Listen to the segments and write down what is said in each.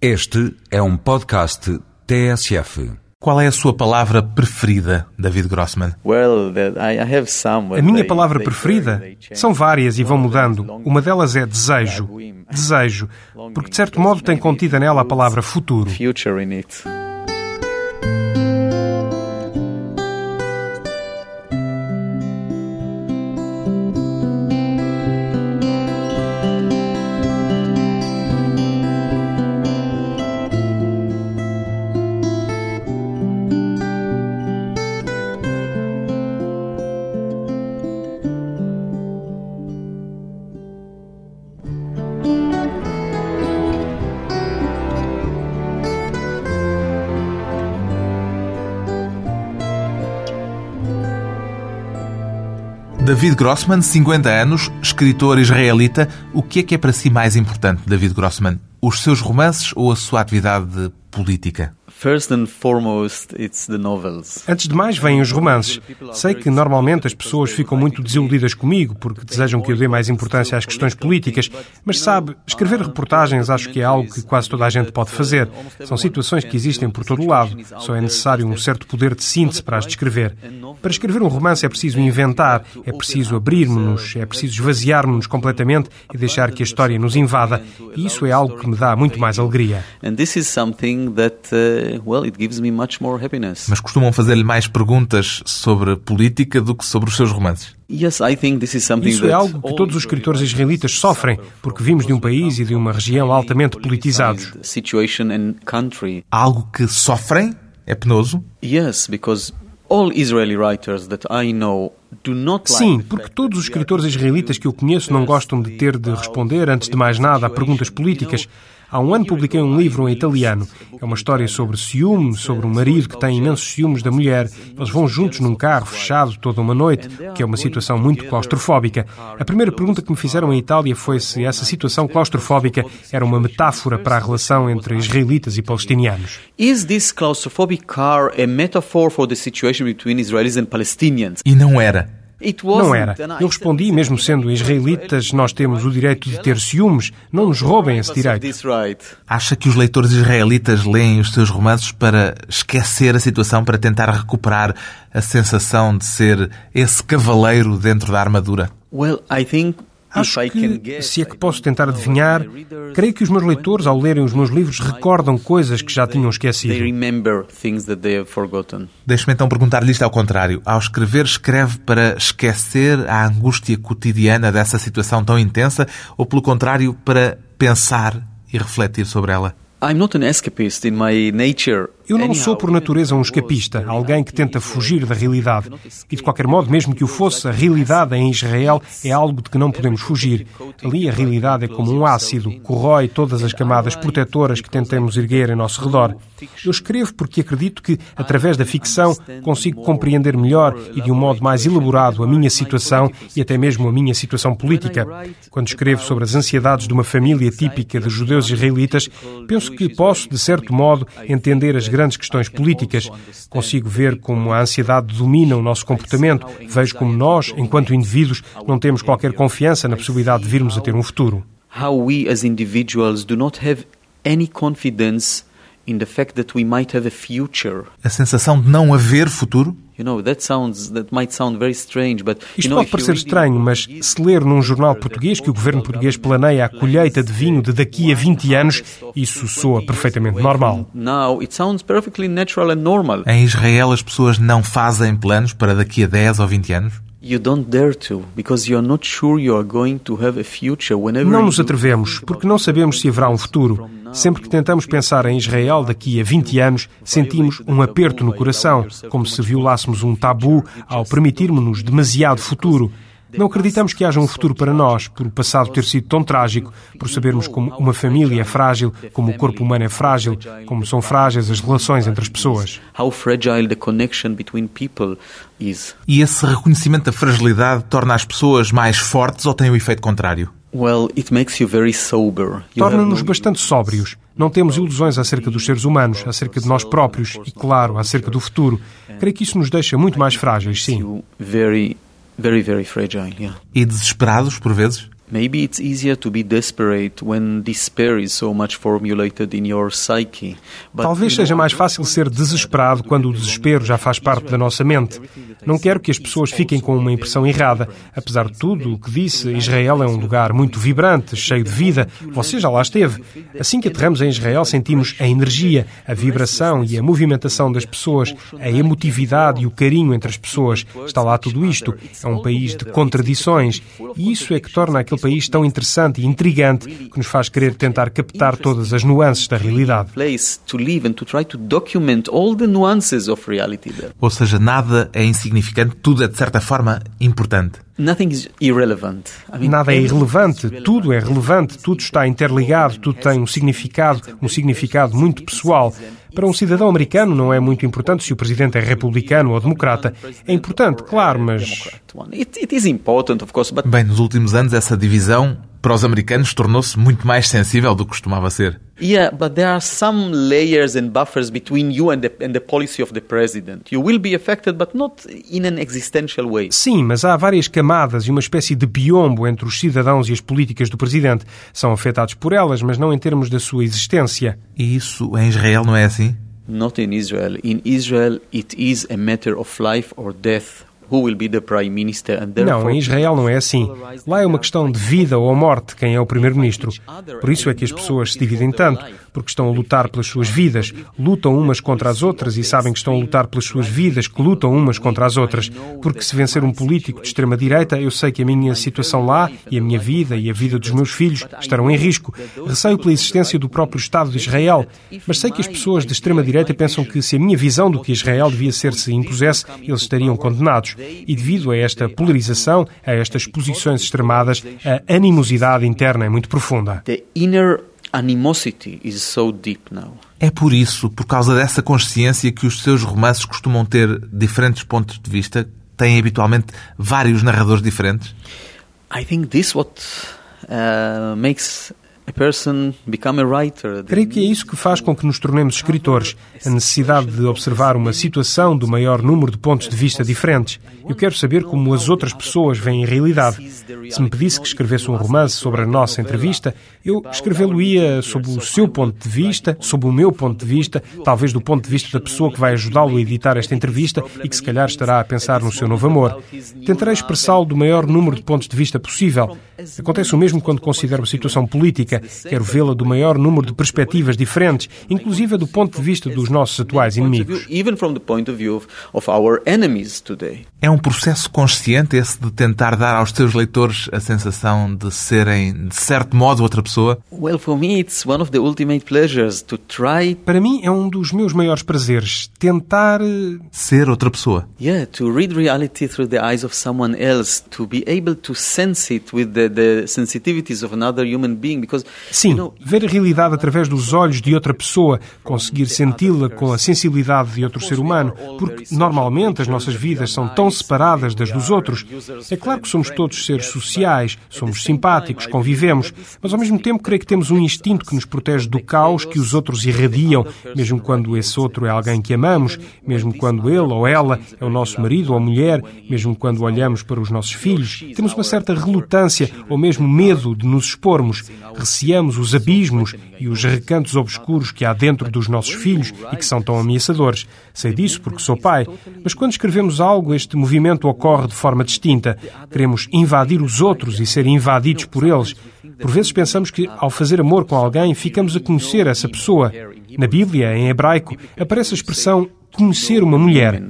Este é um podcast TSF. Qual é a sua palavra preferida, David Grossman? A minha palavra preferida são várias e vão mudando. Uma delas é desejo. Desejo, porque de certo modo tem contida nela a palavra futuro. David Grossman, 50 anos, escritor israelita. O que é que é para si mais importante, David Grossman? Os seus romances ou a sua atividade política? First and foremost, it's the novels. Antes de mais, vêm os romances. Sei que normalmente as pessoas ficam muito desiludidas comigo porque desejam que eu dê mais importância às questões políticas, mas sabe, escrever reportagens acho que é algo que quase toda a gente pode fazer. São situações que existem por todo o lado. Só é necessário um certo poder de síntese para as descrever. Para escrever um romance é preciso inventar, é preciso abrir-nos, é preciso esvaziar-nos completamente e deixar que a história nos invada. E isso é algo que me dá muito mais alegria. And this is something that uh, well, it gives me much more happiness. Mas costumam fazer-lhe mais perguntas sobre política do que sobre os seus romances? Yes, I think this is something Isso é algo que todos os escritores israelitas sofrem, porque vimos de um país e de uma região altamente politizados. Algo que sofrem? É penoso? Yes, because all Israeli writers that I know Sim, porque todos os escritores israelitas que eu conheço não gostam de ter de responder, antes de mais nada, a perguntas políticas. Há um ano publiquei um livro em italiano. É uma história sobre ciúme, sobre um marido que tem imensos ciúmes da mulher. Eles vão juntos num carro fechado toda uma noite, que é uma situação muito claustrofóbica. A primeira pergunta que me fizeram em Itália foi se essa situação claustrofóbica era uma metáfora para a relação entre israelitas e palestinianos. Is this claustrophobic car a metaphor for the situation between Israelis and Palestinians? E não era. Não era. Eu respondi, mesmo sendo israelitas, nós temos o direito de ter ciúmes. Não nos roubem esse direito. Acha que os leitores israelitas leem os seus romances para esquecer a situação, para tentar recuperar a sensação de ser esse cavaleiro dentro da armadura? Well, I think Acho que, se é que posso tentar adivinhar, creio que os meus leitores, ao lerem os meus livros, recordam coisas que já tinham esquecido. Deixe-me então perguntar-lhe isto ao contrário. Ao escrever, escreve para esquecer a angústia cotidiana dessa situação tão intensa ou, pelo contrário, para pensar e refletir sobre ela? I'm not an escapist in my nature. Eu não sou por natureza um escapista, alguém que tenta fugir da realidade. E de qualquer modo, mesmo que o fosse, a realidade em Israel é algo de que não podemos fugir. Ali a realidade é como um ácido, corrói todas as camadas protetoras que tentemos erguer em nosso redor. Eu escrevo porque acredito que, através da ficção, consigo compreender melhor e de um modo mais elaborado a minha situação e até mesmo a minha situação política. Quando escrevo sobre as ansiedades de uma família típica de judeus israelitas, penso que posso, de certo modo, entender as grandes questões políticas. Consigo ver como a ansiedade domina o nosso comportamento. Vejo como nós, enquanto indivíduos, não temos qualquer confiança na possibilidade de virmos a ter um futuro. How we as individuals do not have any confidence in the fact that we might have a future. A sensação de não haver futuro? Isto pode parecer estranho, mas se ler num jornal português que o governo português planeia a colheita de vinho de daqui a 20 anos, isso soa perfeitamente normal. Em Israel as pessoas não fazem planos para daqui a 10 ou 20 anos? Não nos atrevemos, porque não sabemos se haverá um futuro. Sempre que tentamos pensar em Israel daqui a 20 anos, sentimos um aperto no coração, como se violássemos um tabu ao permitirmos-nos demasiado futuro. Não acreditamos que haja um futuro para nós, por o passado ter sido tão trágico, por sabermos como uma família é frágil, como o corpo humano é frágil, como são frágeis as relações entre as pessoas. E esse reconhecimento da fragilidade torna as pessoas mais fortes ou tem o efeito contrário? Well, Torna-nos bastante sóbrios. Não temos ilusões acerca dos seres humanos, acerca de nós próprios e, claro, acerca do futuro. Creio que isso nos deixa muito mais frágeis, sim. Very, very, fragile, yeah. E desesperados, por vezes? Maybe it's easier to be desperate when despair is so much formulated in your psyche. Talvez seja mais fácil ser desesperado quando o desespero já faz parte da nossa mente. Não quero que as pessoas fiquem com uma impressão errada. Apesar de tudo o que disse, Israel é um lugar muito vibrante, cheio de vida. Você já lá esteve. Assim que aterramos em Israel, sentimos a energia, a vibração e a movimentação das pessoas, a emotividade e o carinho entre as pessoas. Está lá tudo isto. É um país de contradições. E isso é que torna aquele país tão interessante e intrigante que nos faz querer tentar captar todas as nuances da realidade. Ou seja, nada é insignificante, tudo é de certa forma importante. Nada é irrelevante, tudo é relevante, tudo está interligado, tudo tem um significado, um significado muito pessoal. Para um cidadão americano não é muito importante se o presidente é republicano ou democrata. É importante, claro, mas. Bem, nos últimos anos essa divisão para os americanos tornou-se muito mais sensível do que costumava ser. Yeah, but there are some layers and buffers between you and the, and the policy of the president. You will be affected, but not in an existential way. Sim, mas há várias camadas e uma espécie de biombo entre os cidadãos e as políticas do presidente. São afetados por elas, mas não em termos da sua existência. E isso em Israel não é assim? Not in Israel. In Israel, it is a matter of life or death não, em Israel não é assim. Lá é uma questão de vida ou morte quem é o primeiro-ministro. Por isso é que as pessoas se dividem tanto, porque estão a lutar pelas suas vidas, lutam umas contra as outras e sabem que estão a lutar pelas suas vidas, que lutam umas contra as outras. Porque se vencer um político de extrema-direita, eu sei que a minha situação lá e a minha vida e a vida dos meus filhos estarão em risco. Receio pela existência do próprio Estado de Israel, mas sei que as pessoas de extrema-direita pensam que se a minha visão do que Israel devia ser se impusesse, eles estariam condenados. E devido a esta polarização, a estas posições extremadas, a animosidade interna é muito profunda. É por isso, por causa dessa consciência, que os seus romances costumam ter diferentes pontos de vista, têm habitualmente vários narradores diferentes? I think this what uh, makes Creio que é isso que faz com que nos tornemos escritores, a necessidade de observar uma situação do maior número de pontos de vista diferentes. Eu quero saber como as outras pessoas veem a realidade. Se me pedisse que escrevesse um romance sobre a nossa entrevista, eu escrevê-lo-ia sob o seu ponto de vista, sob o meu ponto de vista, talvez do ponto de vista da pessoa que vai ajudá-lo a editar esta entrevista e que se calhar estará a pensar no seu novo amor. Tentarei expressá-lo do maior número de pontos de vista possível. Acontece o mesmo quando considero a situação política política. Quero vê-la do maior número de perspectivas diferentes, inclusive do ponto de vista dos nossos atuais inimigos. É um processo consciente esse de tentar dar aos teus leitores a sensação de serem, de certo modo, outra pessoa? Para mim é um dos meus maiores prazeres tentar eh, ser outra pessoa. Yeah, to read reality through the eyes of someone else, to be able to sense it with the, the sensitivities of another human being because Sim, ver a realidade através dos olhos de outra pessoa, conseguir senti-la com a sensibilidade de outro ser humano, porque normalmente as nossas vidas são tão separadas das dos outros. É claro que somos todos seres sociais, somos simpáticos, convivemos, mas ao mesmo tempo creio que temos um instinto que nos protege do caos que os outros irradiam, mesmo quando esse outro é alguém que amamos, mesmo quando ele ou ela é o nosso marido ou mulher, mesmo quando olhamos para os nossos filhos. Temos uma certa relutância ou mesmo medo de nos expormos receamos os abismos e os recantos obscuros que há dentro dos nossos filhos e que são tão ameaçadores. Sei disso porque sou pai, mas quando escrevemos algo, este movimento ocorre de forma distinta. Queremos invadir os outros e ser invadidos por eles. Por vezes pensamos que, ao fazer amor com alguém, ficamos a conhecer essa pessoa. Na Bíblia, em hebraico, aparece a expressão conhecer uma mulher.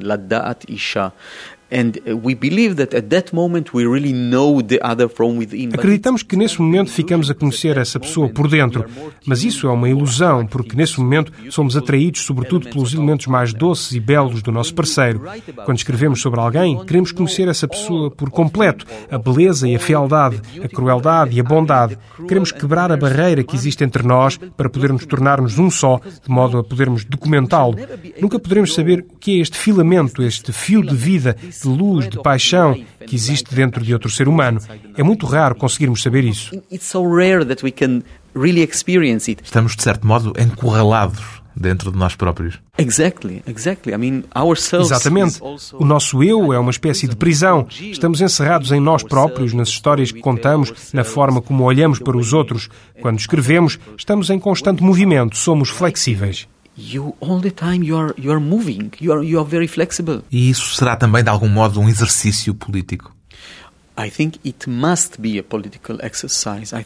Acreditamos que nesse momento ficamos a conhecer essa pessoa por dentro, mas isso é uma ilusão, porque nesse momento somos atraídos sobretudo pelos elementos mais doces e belos do nosso parceiro. Quando escrevemos sobre alguém, queremos conhecer essa pessoa por completo, a beleza e a fealdade, a crueldade e a bondade. Queremos quebrar a barreira que existe entre nós para podermos tornar-nos um só, de modo a podermos documentá-lo. Nunca poderemos saber o que é este filamento, este fio de vida de luz, de paixão que existe dentro de outro ser humano. É muito raro conseguirmos saber isso. Estamos, de certo modo, encurralados dentro de nós próprios. Exatamente. O nosso eu é uma espécie de prisão. Estamos encerrados em nós próprios, nas histórias que contamos, na forma como olhamos para os outros. Quando escrevemos, estamos em constante movimento, somos flexíveis. You all the time you are you are moving. You are you are very flexible. E isso será também de algum modo um exercício político.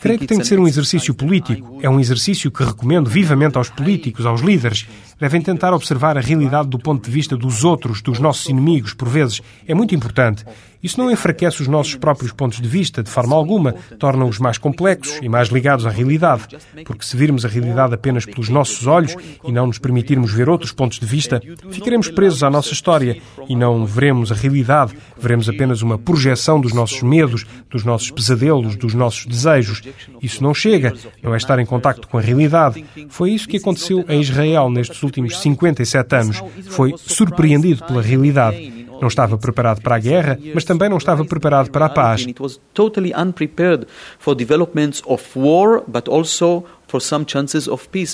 Creio que tem de ser um exercício político. É um exercício que recomendo vivamente aos políticos, aos líderes. Devem tentar observar a realidade do ponto de vista dos outros, dos nossos inimigos, por vezes. É muito importante. Isso não enfraquece os nossos próprios pontos de vista, de forma alguma, torna-os mais complexos e mais ligados à realidade. Porque se virmos a realidade apenas pelos nossos olhos e não nos permitirmos ver outros pontos de vista, ficaremos presos à nossa história e não veremos a realidade, veremos apenas uma projeção dos nossos medos, dos nossos pesadelos, dos nossos desejos. Isso não chega, não é estar em contacto com a realidade. Foi isso que aconteceu em Israel nestes últimos 57 anos. Foi surpreendido pela realidade. Não estava preparado para a guerra, mas também não estava preparado para a paz.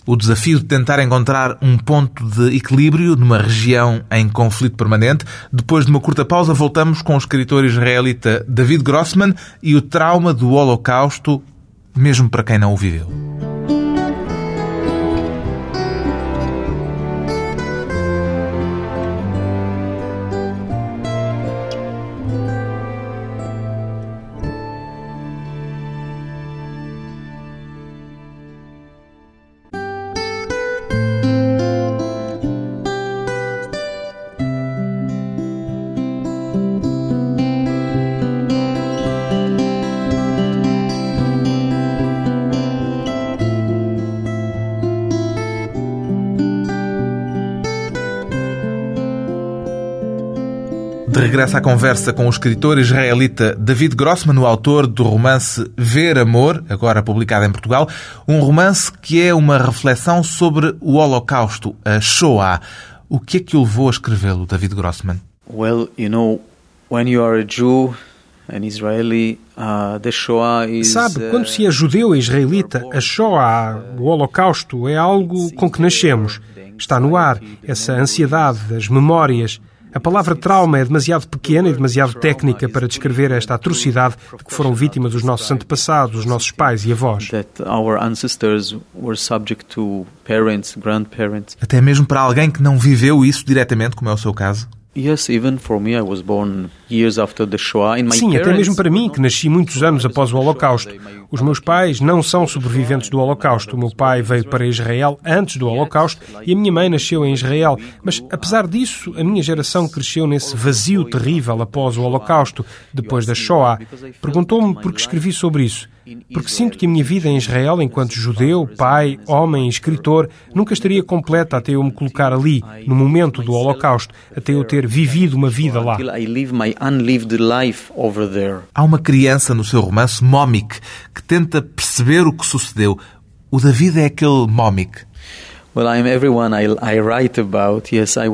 O desafio de tentar encontrar um ponto de equilíbrio numa região em conflito permanente. Depois de uma curta pausa, voltamos com o escritor israelita David Grossman e o trauma do Holocausto, mesmo para quem não o viveu. De regresso à conversa com o escritor israelita David Grossman, o autor do romance Ver Amor, agora publicado em Portugal, um romance que é uma reflexão sobre o Holocausto, a Shoah. O que é que o levou a escrevê-lo, David Grossman? Well, you know, when you are a Jew, an Israeli, uh, the Shoah is... Sabe, quando se é judeu e israelita, a Shoah, o Holocausto, é algo com que nascemos. Está no ar, essa ansiedade, as memórias... A palavra trauma é demasiado pequena e demasiado técnica para descrever esta atrocidade de que foram vítimas os nossos antepassados, os nossos pais e avós. Até mesmo para alguém que não viveu isso diretamente, como é o seu caso? Sim, até mesmo para mim, que nasci muitos anos após o Holocausto. Os meus pais não são sobreviventes do Holocausto. O meu pai veio para Israel antes do Holocausto e a minha mãe nasceu em Israel. Mas, apesar disso, a minha geração cresceu nesse vazio terrível após o Holocausto, depois da Shoah. Perguntou-me por que escrevi sobre isso. Porque sinto que a minha vida em Israel, enquanto judeu, pai, homem, escritor, nunca estaria completa até eu me colocar ali, no momento do Holocausto, até eu ter vivido uma vida lá. Há uma criança no seu romance, Momik, que tenta perceber o que sucedeu. O David é aquele Momik.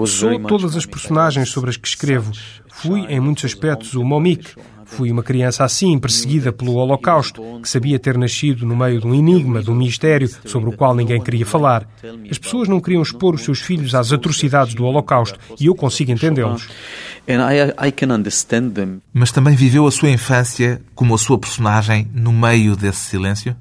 Sou todas as personagens sobre as que escrevo. Fui, em muitos aspectos, o Momik. Fui uma criança assim, perseguida pelo Holocausto, que sabia ter nascido no meio de um enigma, de um mistério sobre o qual ninguém queria falar. As pessoas não queriam expor os seus filhos às atrocidades do Holocausto e eu consigo entendê-los. Mas também viveu a sua infância como a sua personagem no meio desse silêncio?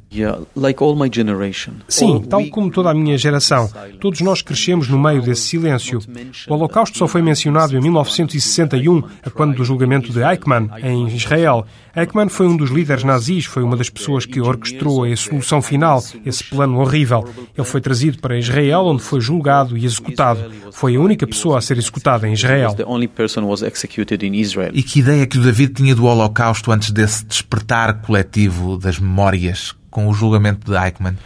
Sim, tal como toda a minha geração. Todos nós crescemos no meio desse silêncio. O Holocausto só foi mencionado em 1961, a quando do julgamento de Eichmann, em Israel. Eichmann foi um dos líderes nazis, foi uma das pessoas que orquestrou a solução final, esse plano horrível. Ele foi trazido para Israel, onde foi julgado e executado. Foi a única pessoa a ser executada em Israel. E que ideia que o David tinha do Holocausto antes desse despertar coletivo das memórias com o julgamento de Eichmann?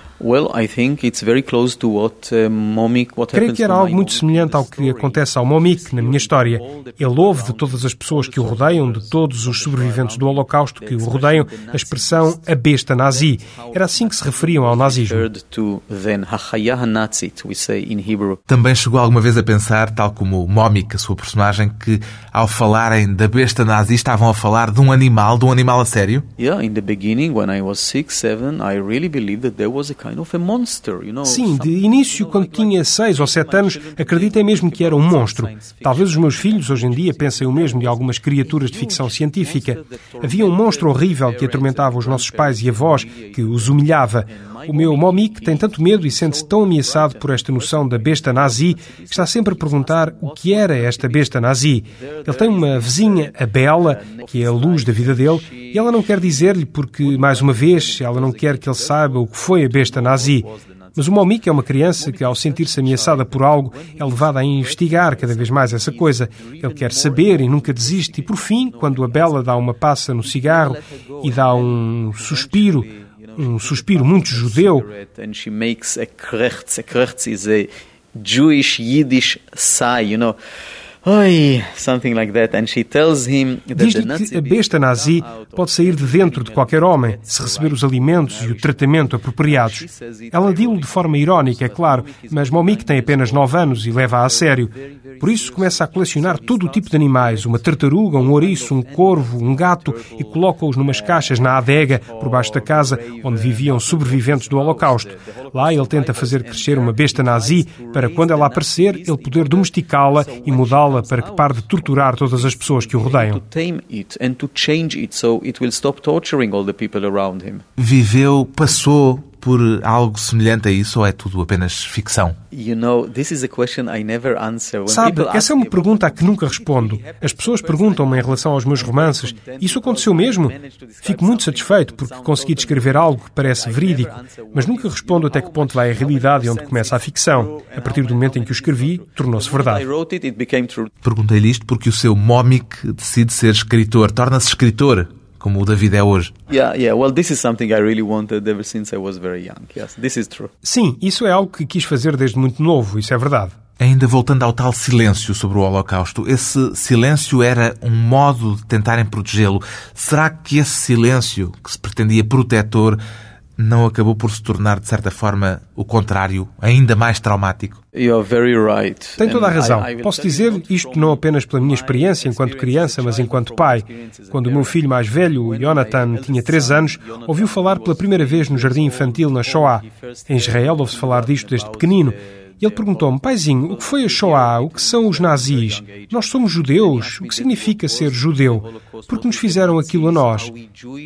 Creio que era algo muito semelhante ao que acontece ao Momik na minha história. Ele ouve de todas as pessoas que o rodeiam, de todos os sobreviventes do Holocausto que o rodeiam, a expressão a besta nazi. Era assim que se referiam ao nazismo. Também chegou alguma vez a pensar, tal como Momik, a sua personagem, que ao falarem da besta nazi estavam a falar de um animal, de um animal a sério? Yeah, in the beginning when I was six, seven, I really believed that there was a Sim, de início, quando tinha seis ou sete anos, acreditei mesmo que era um monstro. Talvez os meus filhos hoje em dia pensem o mesmo de algumas criaturas de ficção científica. Havia um monstro horrível que atormentava os nossos pais e avós, que os humilhava. O meu Momik tem tanto medo e sente-se tão ameaçado por esta noção da besta nazi que está sempre a perguntar o que era esta besta nazi. Ele tem uma vizinha, a Bela, que é a luz da vida dele, e ela não quer dizer-lhe porque, mais uma vez, ela não quer que ele saiba o que foi a besta nazi. Mas o Momik é uma criança que, ao sentir-se ameaçada por algo, é levada a investigar cada vez mais essa coisa. Ele quer saber e nunca desiste. E, por fim, quando a Bela dá uma passa no cigarro e dá um suspiro, um suspiro muito judeu. Jewish Yiddish sigh, you know. Oi, something like that. And she tells him Diz-lhe que a besta nazi pode sair de dentro de qualquer homem se receber os alimentos e o tratamento apropriados. Ela diz-lo de forma irónica, é claro, mas Momik tem apenas 9 anos e leva-a a sério. Por isso começa a colecionar todo o tipo de animais, uma tartaruga, um ouriço, um corvo, um gato, e coloca-os numas caixas na adega, por baixo da casa, onde viviam sobreviventes do Holocausto. Lá ele tenta fazer crescer uma besta nazi para, quando ela aparecer, ele poder domesticá-la e mudá-la para que pare de torturar todas as pessoas que o rodeiam. Viveu, passou por algo semelhante a isso ou é tudo apenas ficção? Sabe, essa é uma pergunta a que nunca respondo. As pessoas perguntam-me em relação aos meus romances. Isso aconteceu mesmo? Fico muito satisfeito porque consegui descrever algo que parece verídico, mas nunca respondo até que ponto vai a realidade e onde começa a ficção. A partir do momento em que o escrevi, tornou-se verdade. Perguntei-lhe isto porque o seu Momik decide ser escritor, torna-se escritor como o David é hoje. Sim, isso é algo que quis fazer desde muito novo, isso é verdade. Ainda voltando ao tal silêncio sobre o Holocausto, esse silêncio era um modo de tentarem protegê-lo. Será que esse silêncio, que se pretendia protetor, não acabou por se tornar, de certa forma, o contrário, ainda mais traumático? Tem toda a razão. Posso dizer isto não apenas pela minha experiência enquanto criança, mas enquanto pai. Quando o meu filho mais velho, o Jonathan, tinha 3 anos, ouviu falar pela primeira vez no jardim infantil na Shoah. Em Israel ouve-se falar disto desde pequenino. E ele perguntou-me, paizinho, o que foi a Shoah? O que são os nazis? Nós somos judeus. O que significa ser judeu? Porque nos fizeram aquilo a nós.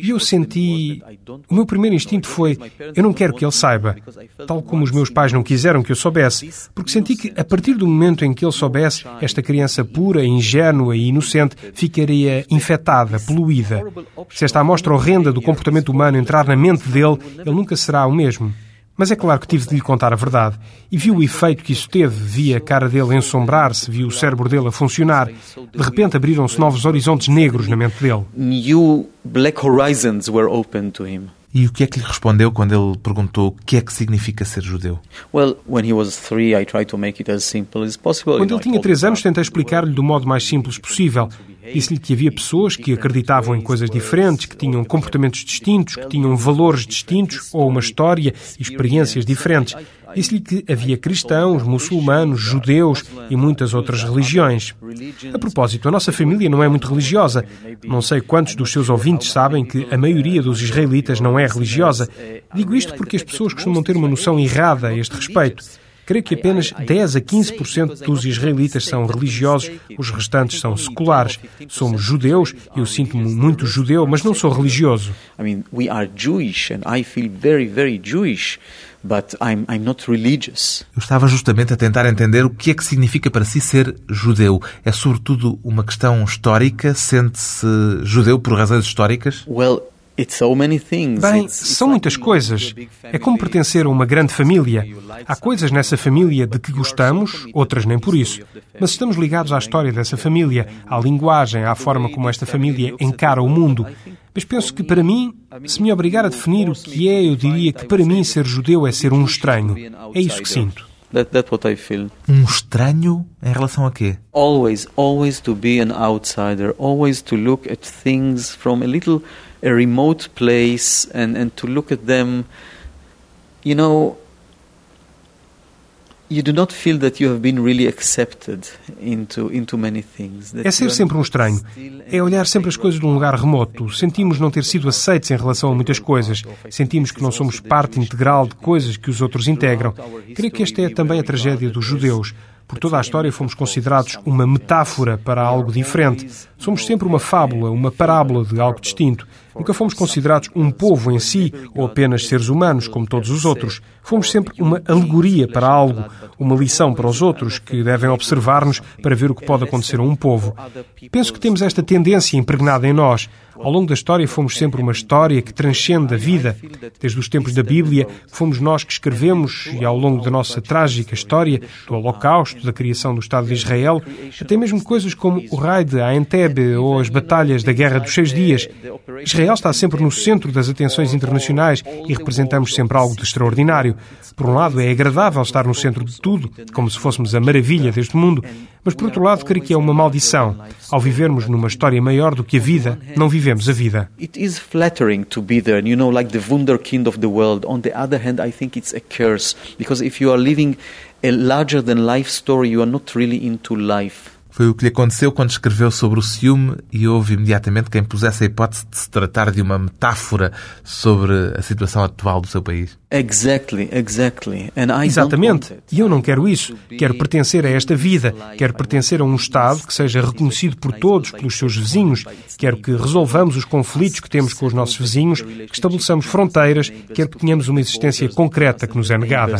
E eu senti. O meu primeiro instinto foi: eu não quero que ele saiba. Tal como os meus pais não quiseram que eu soubesse. Porque senti que, a partir do momento em que ele soubesse, esta criança pura, ingênua e inocente ficaria infectada, poluída. Se esta amostra horrenda do comportamento humano entrar na mente dele, ele nunca será o mesmo. Mas é claro que tive de lhe contar a verdade. E viu o efeito que isso teve. Vi a cara dele ensombrar-se, vi o cérebro dele a funcionar. De repente abriram-se novos horizontes negros na mente dele. New black horizons were open to him. E o que é que lhe respondeu quando ele perguntou o que é que significa ser judeu? Quando ele tinha três anos, tentei explicar-lhe do modo mais simples possível. Disse-lhe que havia pessoas que acreditavam em coisas diferentes, que tinham comportamentos distintos, que tinham valores distintos ou uma história e experiências diferentes. Disse-lhe que havia cristãos, muçulmanos, judeus e muitas outras religiões. A propósito, a nossa família não é muito religiosa. Não sei quantos dos seus ouvintes sabem que a maioria dos israelitas não é religiosa. Digo isto porque as pessoas costumam ter uma noção errada a este respeito. Creio que apenas 10 a 15% dos israelitas são religiosos, os restantes são seculares. Somos judeus, eu sinto-me muito judeu, mas não sou religioso. I mean, we are Jewish and I feel very, very Jewish. But I'm, I'm not religious. Eu estava justamente a tentar entender o que é que significa para si ser judeu. É sobretudo uma questão histórica? Sente-se judeu por razões históricas? Well, Bem, são muitas coisas. É como pertencer a uma grande família. Há coisas nessa família de que gostamos, outras nem por isso. Mas estamos ligados à história dessa família, à linguagem, à forma como esta família encara o mundo. Mas penso que, para mim, se me obrigar a definir o que é, eu diria que para mim ser judeu é ser um estranho. É isso que sinto. That, that's what I feel. Um estranho em relação a quê? Always, always to be an outsider, always to look at things from a little a remote place and, and to look at them, you know, É ser sempre um estranho. É olhar sempre as coisas de um lugar remoto. Sentimos não ter sido aceitos em relação a muitas coisas. Sentimos que não somos parte integral de coisas que os outros integram. Creio que esta é também a tragédia dos judeus. Por toda a história fomos considerados uma metáfora para algo diferente. Somos sempre uma fábula, uma parábola de algo distinto. Nunca fomos considerados um povo em si ou apenas seres humanos, como todos os outros. Fomos sempre uma alegoria para algo, uma lição para os outros que devem observar-nos para ver o que pode acontecer a um povo. Penso que temos esta tendência impregnada em nós. Ao longo da história fomos sempre uma história que transcende a vida. Desde os tempos da Bíblia, fomos nós que escrevemos e ao longo da nossa trágica história, do Holocausto, da criação do Estado de Israel, até mesmo coisas como o raid a Entebbe ou as batalhas da Guerra dos Seis Dias. Israel está sempre no centro das atenções internacionais e representamos sempre algo de extraordinário. Por um lado, é agradável estar no centro de tudo, como se fôssemos a maravilha deste mundo, mas por outro lado, creio que é uma maldição. Ao vivermos numa história maior do que a vida, não vivemos a vida. It is flattering to be there, you know, like the wunderkind of the world. On the other hand, I think it's a curse, because if you are living a larger than life story, you are not really into life. Foi o que lhe aconteceu quando escreveu sobre o ciúme e houve imediatamente quem pusesse a hipótese de se tratar de uma metáfora sobre a situação atual do seu país. Exactly, exactly. And I Exatamente. E eu não quero isso. Quero pertencer a esta vida. Quero pertencer a um Estado que seja reconhecido por todos, pelos seus vizinhos. Quero que resolvamos os conflitos que temos com os nossos vizinhos, que estabeleçamos fronteiras. Quero que tenhamos uma existência concreta que nos é negada.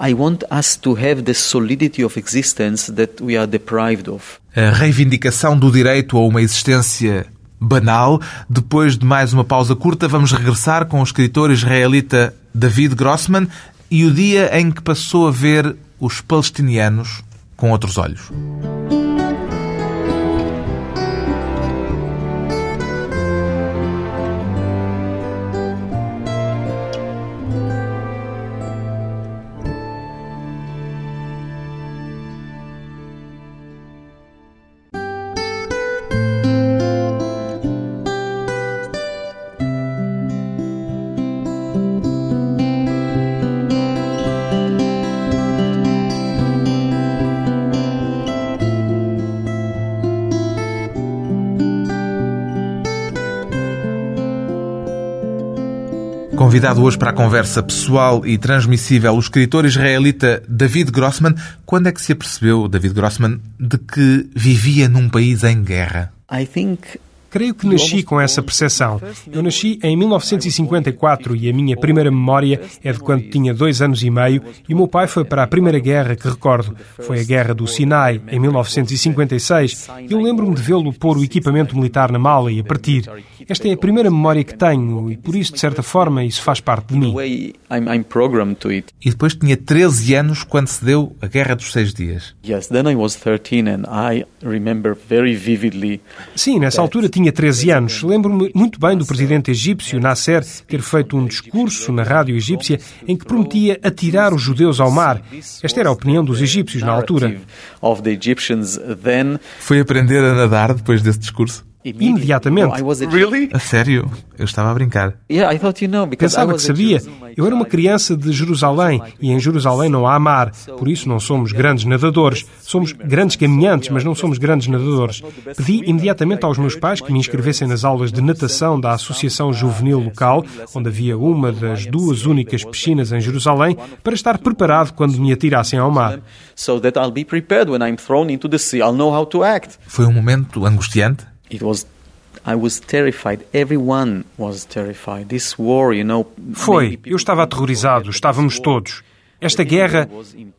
I want us to have the solidity of existence that we are deprived of. A reivindicação do direito a uma existência banal. Depois de mais uma pausa curta, vamos regressar com o escritor israelita David Grossman e o dia em que passou a ver os palestinianos com outros olhos. Convidado hoje para a conversa pessoal e transmissível, o escritor israelita David Grossman. Quando é que se apercebeu, David Grossman, de que vivia num país em guerra? I think Creio que nasci com essa percepção. Eu nasci em 1954 e a minha primeira memória é de quando tinha dois anos e meio e o meu pai foi para a primeira guerra que recordo. Foi a Guerra do Sinai, em 1956. E eu lembro-me de vê-lo pôr o equipamento militar na mala e a partir. Esta é a primeira memória que tenho e, por isso, de certa forma, isso faz parte de mim. E depois tinha 13 anos quando se deu a Guerra dos Seis Dias. Sim, nessa altura tinha tinha 13 anos. Lembro-me muito bem do presidente egípcio, Nasser, ter feito um discurso na rádio egípcia em que prometia atirar os judeus ao mar. Esta era a opinião dos egípcios na altura. Foi aprender a nadar depois desse discurso? Imediatamente. Really? A sério? Eu estava a brincar. Pensava que sabia. Eu era uma criança de Jerusalém e em Jerusalém não há mar. Por isso não somos grandes nadadores. Somos grandes caminhantes, mas não somos grandes nadadores. Pedi imediatamente aos meus pais que me inscrevessem nas aulas de natação da Associação Juvenil Local, onde havia uma das duas únicas piscinas em Jerusalém, para estar preparado quando me atirassem ao mar. Foi um momento angustiante? It was I was terrified. Everyone was terrified. This war, you know, Foi. Eu estava aterrorizado. Estávamos todos. Esta guerra,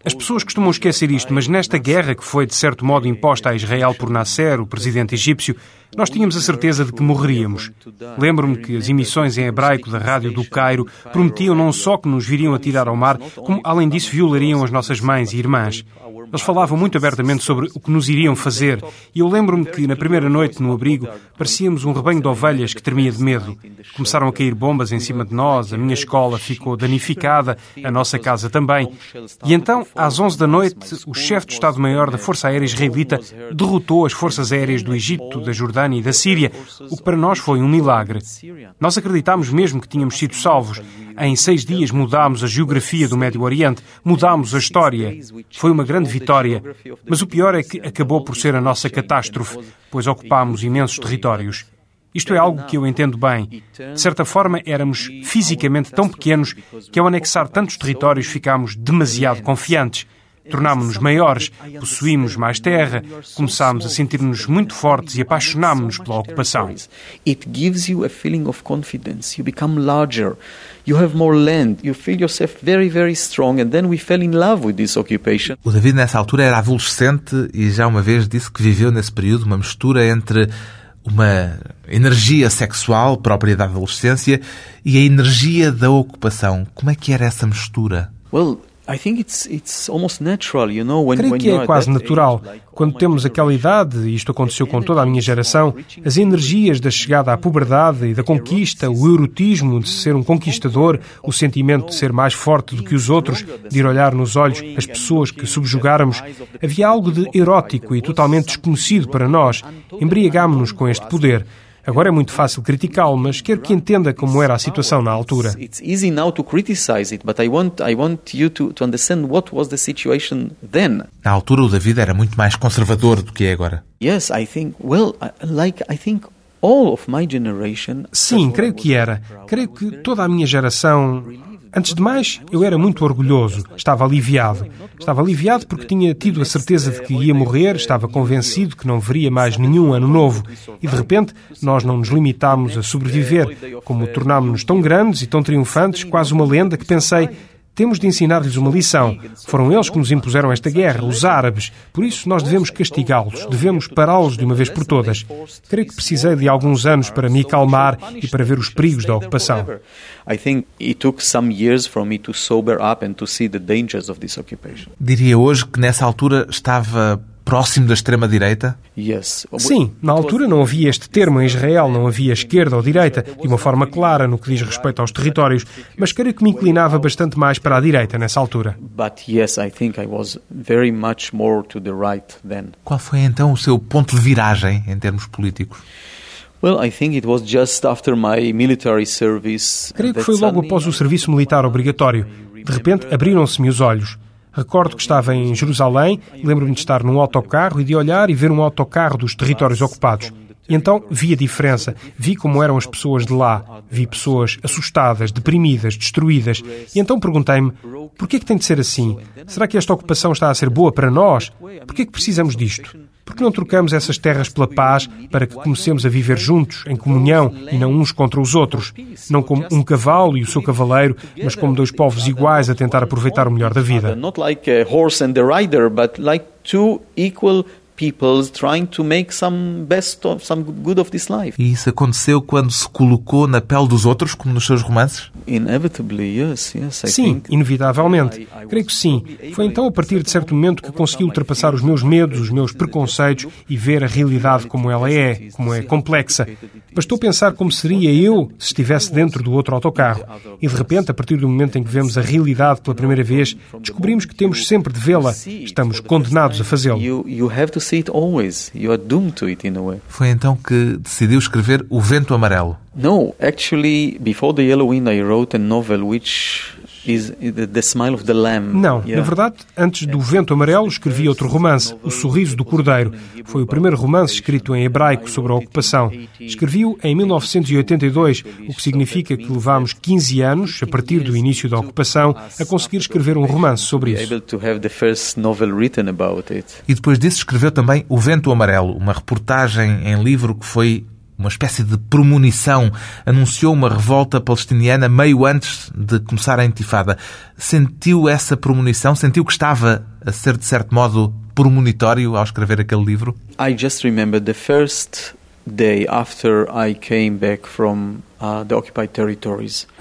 as pessoas costumam esquecer isto, mas nesta guerra que foi de certo modo imposta a Israel por Nasser, o presidente egípcio, nós tínhamos a certeza de que morreríamos. Lembro-me que as emissões em hebraico da rádio do Cairo prometiam não só que nos viriam atirar ao mar, como além disso violariam as nossas mães e irmãs. Eles falavam muito abertamente sobre o que nos iriam fazer, e eu lembro-me que na primeira noite no abrigo parecíamos um rebanho de ovelhas que tremia de medo. Começaram a cair bombas em cima de nós, a minha escola ficou danificada, a nossa casa também. E então, às 11 da noite, o chefe do Estado-Maior da Força Aérea Israelita derrotou as forças aéreas do Egito, da Jordânia e da Síria, o que para nós foi um milagre. Nós acreditámos mesmo que tínhamos sido salvos. Em seis dias mudámos a geografia do Médio Oriente, mudámos a história. Foi uma grande vitória. Mas o pior é que acabou por ser a nossa catástrofe, pois ocupámos imensos territórios. Isto é algo que eu entendo bem. De certa forma, éramos fisicamente tão pequenos que, ao anexar tantos territórios, ficámos demasiado confiantes. Tornámos-nos maiores, possuímos mais terra, começámos a sentir-nos muito fortes e apaixonámos-nos pela ocupação. It gives you a feeling of confidence. You become larger. You have more land. You feel yourself very, very strong. And then we fell in love with this occupation. O David, nessa altura, era adolescente e já uma vez disse que viveu nesse período uma mistura entre uma energia sexual própria da adolescência e a energia da ocupação. Como é que era essa mistura? Well, Creio que é quase natural. Quando temos aquela idade, e isto aconteceu com toda a minha geração, as energias da chegada à puberdade e da conquista, o erotismo de ser um conquistador, o sentimento de ser mais forte do que os outros, de ir olhar nos olhos as pessoas que subjugáramos, havia algo de erótico e totalmente desconhecido para nós. Embriagámo-nos com este poder. Agora é muito fácil criticá-lo, mas quero que entenda como era a situação na altura. It's easy now to criticize it, but I want I want you to to understand what was the situation then. Na altura o David era muito mais conservador do que é agora. Yes, I think well, like I think Sim, creio que era. Creio que toda a minha geração Antes de mais, eu era muito orgulhoso, estava aliviado. Estava aliviado porque tinha tido a certeza de que ia morrer, estava convencido que não veria mais nenhum ano novo. E de repente, nós não nos limitámos a sobreviver, como tornámos-nos tão grandes e tão triunfantes, quase uma lenda, que pensei, temos de ensinar-lhes uma lição. Foram eles que nos impuseram esta guerra, os árabes. Por isso, nós devemos castigá-los, devemos pará-los de uma vez por todas. Creio que precisei de alguns anos para me acalmar e para ver os perigos da ocupação. Diria hoje que nessa altura estava próximo da extrema-direita? Sim, na altura não havia este termo em Israel, não havia esquerda ou direita, de uma forma clara no que diz respeito aos territórios, mas creio que me inclinava bastante mais para a direita nessa altura. Qual foi então o seu ponto de viragem em termos políticos? Creio que foi logo após o serviço militar obrigatório. De repente, abriram-se-me os olhos. Recordo que estava em Jerusalém, lembro-me de estar num autocarro e de olhar e ver um autocarro dos territórios ocupados. E então vi a diferença, vi como eram as pessoas de lá, vi pessoas assustadas, deprimidas, destruídas. E então perguntei-me, por que é que tem de ser assim? Será que esta ocupação está a ser boa para nós? Por que é que precisamos disto? Por que não trocamos essas terras pela paz para que comecemos a viver juntos, em comunhão e não uns contra os outros? Não como um cavalo e o seu cavaleiro, mas como dois povos iguais a tentar aproveitar o melhor da vida. Peoples trying to make some best of some good of this life. E isso aconteceu quando se colocou na pele dos outros, como nos seus romances? Inevitably, yes, yes. I sim, think... inevitavelmente. Creio que sim. Foi então a partir de certo momento que consegui ultrapassar os meus medos, os meus preconceitos e ver a realidade como ela é, como é complexa. Bastou pensar como seria eu se estivesse dentro do outro autocarro. E de repente, a partir do momento em que vemos a realidade pela primeira vez, descobrimos que temos sempre de vê-la. Estamos condenados a fazê-lo see it always. You are doomed to it in a way. Foi então que decidiu escrever O Vento Amarelo. No, actually, before the Yellow Wind, I wrote a novel which não, na verdade, antes do Vento Amarelo escrevi outro romance, O Sorriso do Cordeiro. Foi o primeiro romance escrito em hebraico sobre a ocupação. Escrevi-o em 1982, o que significa que levámos 15 anos, a partir do início da ocupação, a conseguir escrever um romance sobre isso. E depois disso escreveu também O Vento Amarelo, uma reportagem em livro que foi uma espécie de premonição, anunciou uma revolta palestiniana meio antes de começar a intifada. Sentiu essa premonição? Sentiu que estava a ser, de certo modo, premonitório ao escrever aquele livro? I just remember the first day after I came back from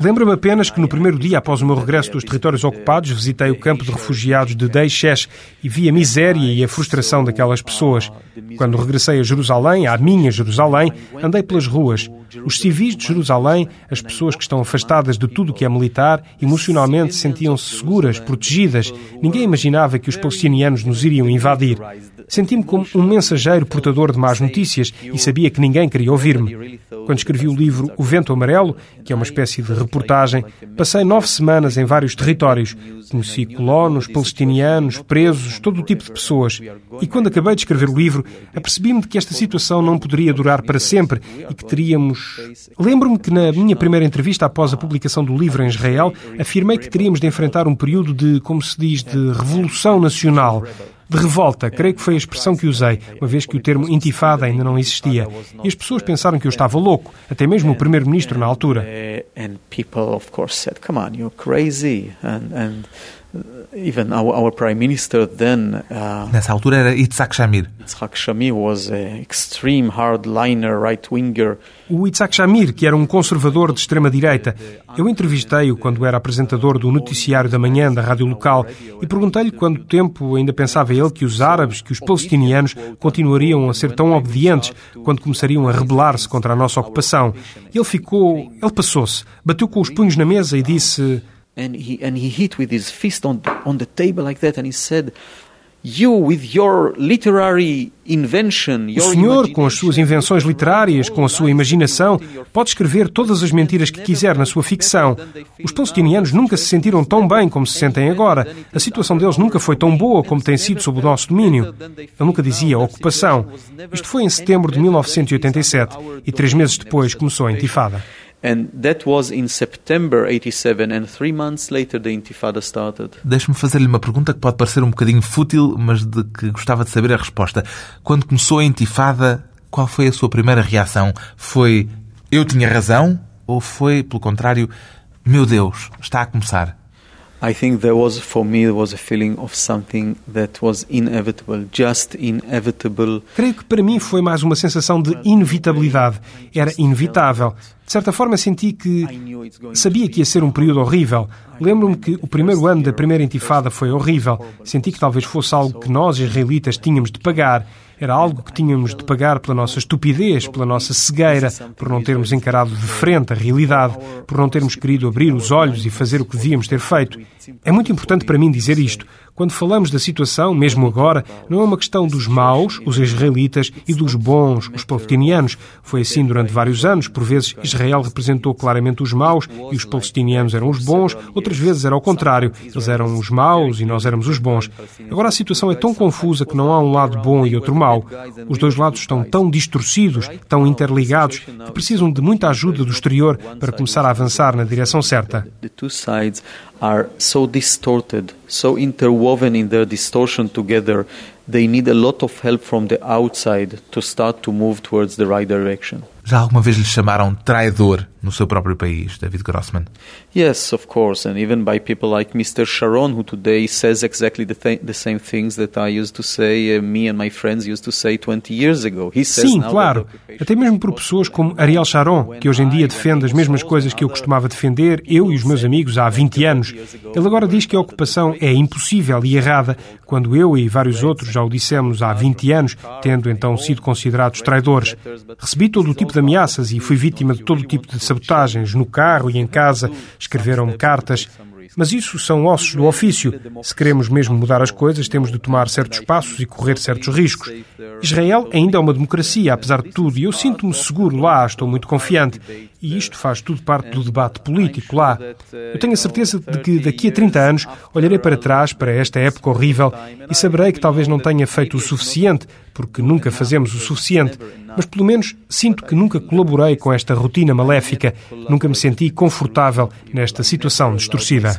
Lembro-me apenas que no primeiro dia após o meu regresso dos territórios ocupados, visitei o campo de refugiados de Deixesh e vi a miséria e a frustração daquelas pessoas. Quando regressei a Jerusalém, à minha Jerusalém, andei pelas ruas. Os civis de Jerusalém, as pessoas que estão afastadas de tudo o que é militar, emocionalmente sentiam-se seguras, protegidas. Ninguém imaginava que os palestinianos nos iriam invadir. Senti-me como um mensageiro portador de más notícias e sabia que ninguém queria ouvir-me. Quando escrevi o livro O Vento Amarelo, que é uma espécie de reportagem, passei nove semanas em vários territórios. Conheci colonos, palestinianos, presos, todo o tipo de pessoas. E quando acabei de escrever o livro, apercebi-me de que esta situação não poderia durar para sempre e que teríamos. Lembro-me que na minha primeira entrevista após a publicação do livro em Israel, afirmei que teríamos de enfrentar um período de, como se diz, de revolução nacional de revolta, creio que foi a expressão que usei, uma vez que o termo intifada ainda não existia. E as pessoas pensaram que eu estava louco, até mesmo o primeiro-ministro na altura. And people, of course, said, "Come on, you're crazy." And, and even our, our prime minister then. Uh, Nessa altura era Yitzhak Shamir. Yitzhak Shamir was an extreme hardliner, right-winger. O Yitzhak Shamir, que era um conservador de extrema direita, eu entrevistei-o quando era apresentador do noticiário da manhã da rádio local e perguntei-lhe quanto tempo ainda pensava ele que os árabes, que os palestinianos continuariam a ser tão obedientes quando começariam a rebelar-se contra a nossa ocupação. Ele ficou, ele passou-se, bateu com os punhos na mesa e disse and he and he hit with his fist on on the table like that, and he said. You, with your literary invention, your o senhor, com as suas invenções literárias, com a sua imaginação, pode escrever todas as mentiras que quiser na sua ficção. Os palestinianos nunca se sentiram tão bem como se sentem agora. A situação deles nunca foi tão boa como tem sido sob o nosso domínio. Ele nunca dizia ocupação. Isto foi em setembro de 1987 e três meses depois começou a intifada. And that was in September 87 and three months later the Intifada started. Deixe-me fazer-lhe uma pergunta que pode parecer um bocadinho fútil, mas de que gostava de saber a resposta. Quando começou a Intifada, qual foi a sua primeira reação? Foi eu tinha razão ou foi, pelo contrário, meu Deus, está a começar? I think there was for me there was a feeling of something that was inevitable, just inevitable. Creio que para mim foi mais uma sensação de inevitabilidade. Era inevitável. De certa forma senti que sabia que ia ser um período horrível. Lembro-me que o primeiro ano da primeira intifada foi horrível. Senti que talvez fosse algo que nós israelitas tínhamos de pagar. Era algo que tínhamos de pagar pela nossa estupidez, pela nossa cegueira, por não termos encarado de frente a realidade, por não termos querido abrir os olhos e fazer o que devíamos ter feito. É muito importante para mim dizer isto. Quando falamos da situação, mesmo agora, não é uma questão dos maus, os israelitas, e dos bons, os palestinianos. Foi assim durante vários anos. Por vezes, Israel representou claramente os maus e os palestinianos eram os bons, outras vezes era ao contrário. Eles eram os maus e nós éramos os bons. Agora a situação é tão confusa que não há um lado bom e outro mau. Os dois lados estão tão distorcidos, tão interligados, que precisam de muita ajuda do exterior para começar a avançar na direção certa. In their distortion together, they need a lot of help from the outside to start to move towards the right direction. Já alguma vez lhe chamaram traidor no seu próprio país, David Grossman? Yes, of course, and even by people like Mr. Sharon, who today says exactly the, th the same things that I used to say, uh, me and my friends used to say 20 years ago. He says Sim, claro. Até mesmo por pessoas como Ariel Sharon, que hoje em dia defende as mesmas coisas que eu costumava defender, eu e os meus amigos, há 20 anos. Ele agora diz que a ocupação é impossível e errada, quando eu e vários outros já o dissemos há 20 anos, tendo então sido considerados traidores. Recebi todo o tipo de ameaças e fui vítima de todo o tipo de sabotagens no carro e em casa. Escreveram-me cartas. Mas isso são ossos do ofício. Se queremos mesmo mudar as coisas, temos de tomar certos passos e correr certos riscos. Israel ainda é uma democracia, apesar de tudo, e eu sinto-me seguro lá, estou muito confiante. E isto faz tudo parte do debate político lá. Eu tenho a certeza de que daqui a 30 anos olharei para trás, para esta época horrível, e saberei que talvez não tenha feito o suficiente, porque nunca fazemos o suficiente, mas pelo menos sinto que nunca colaborei com esta rotina maléfica, nunca me senti confortável nesta situação distorcida.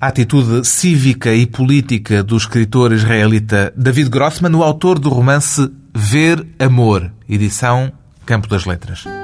A atitude cívica e política do escritor israelita David Grossman, o autor do romance Ver Amor, edição Campo das Letras.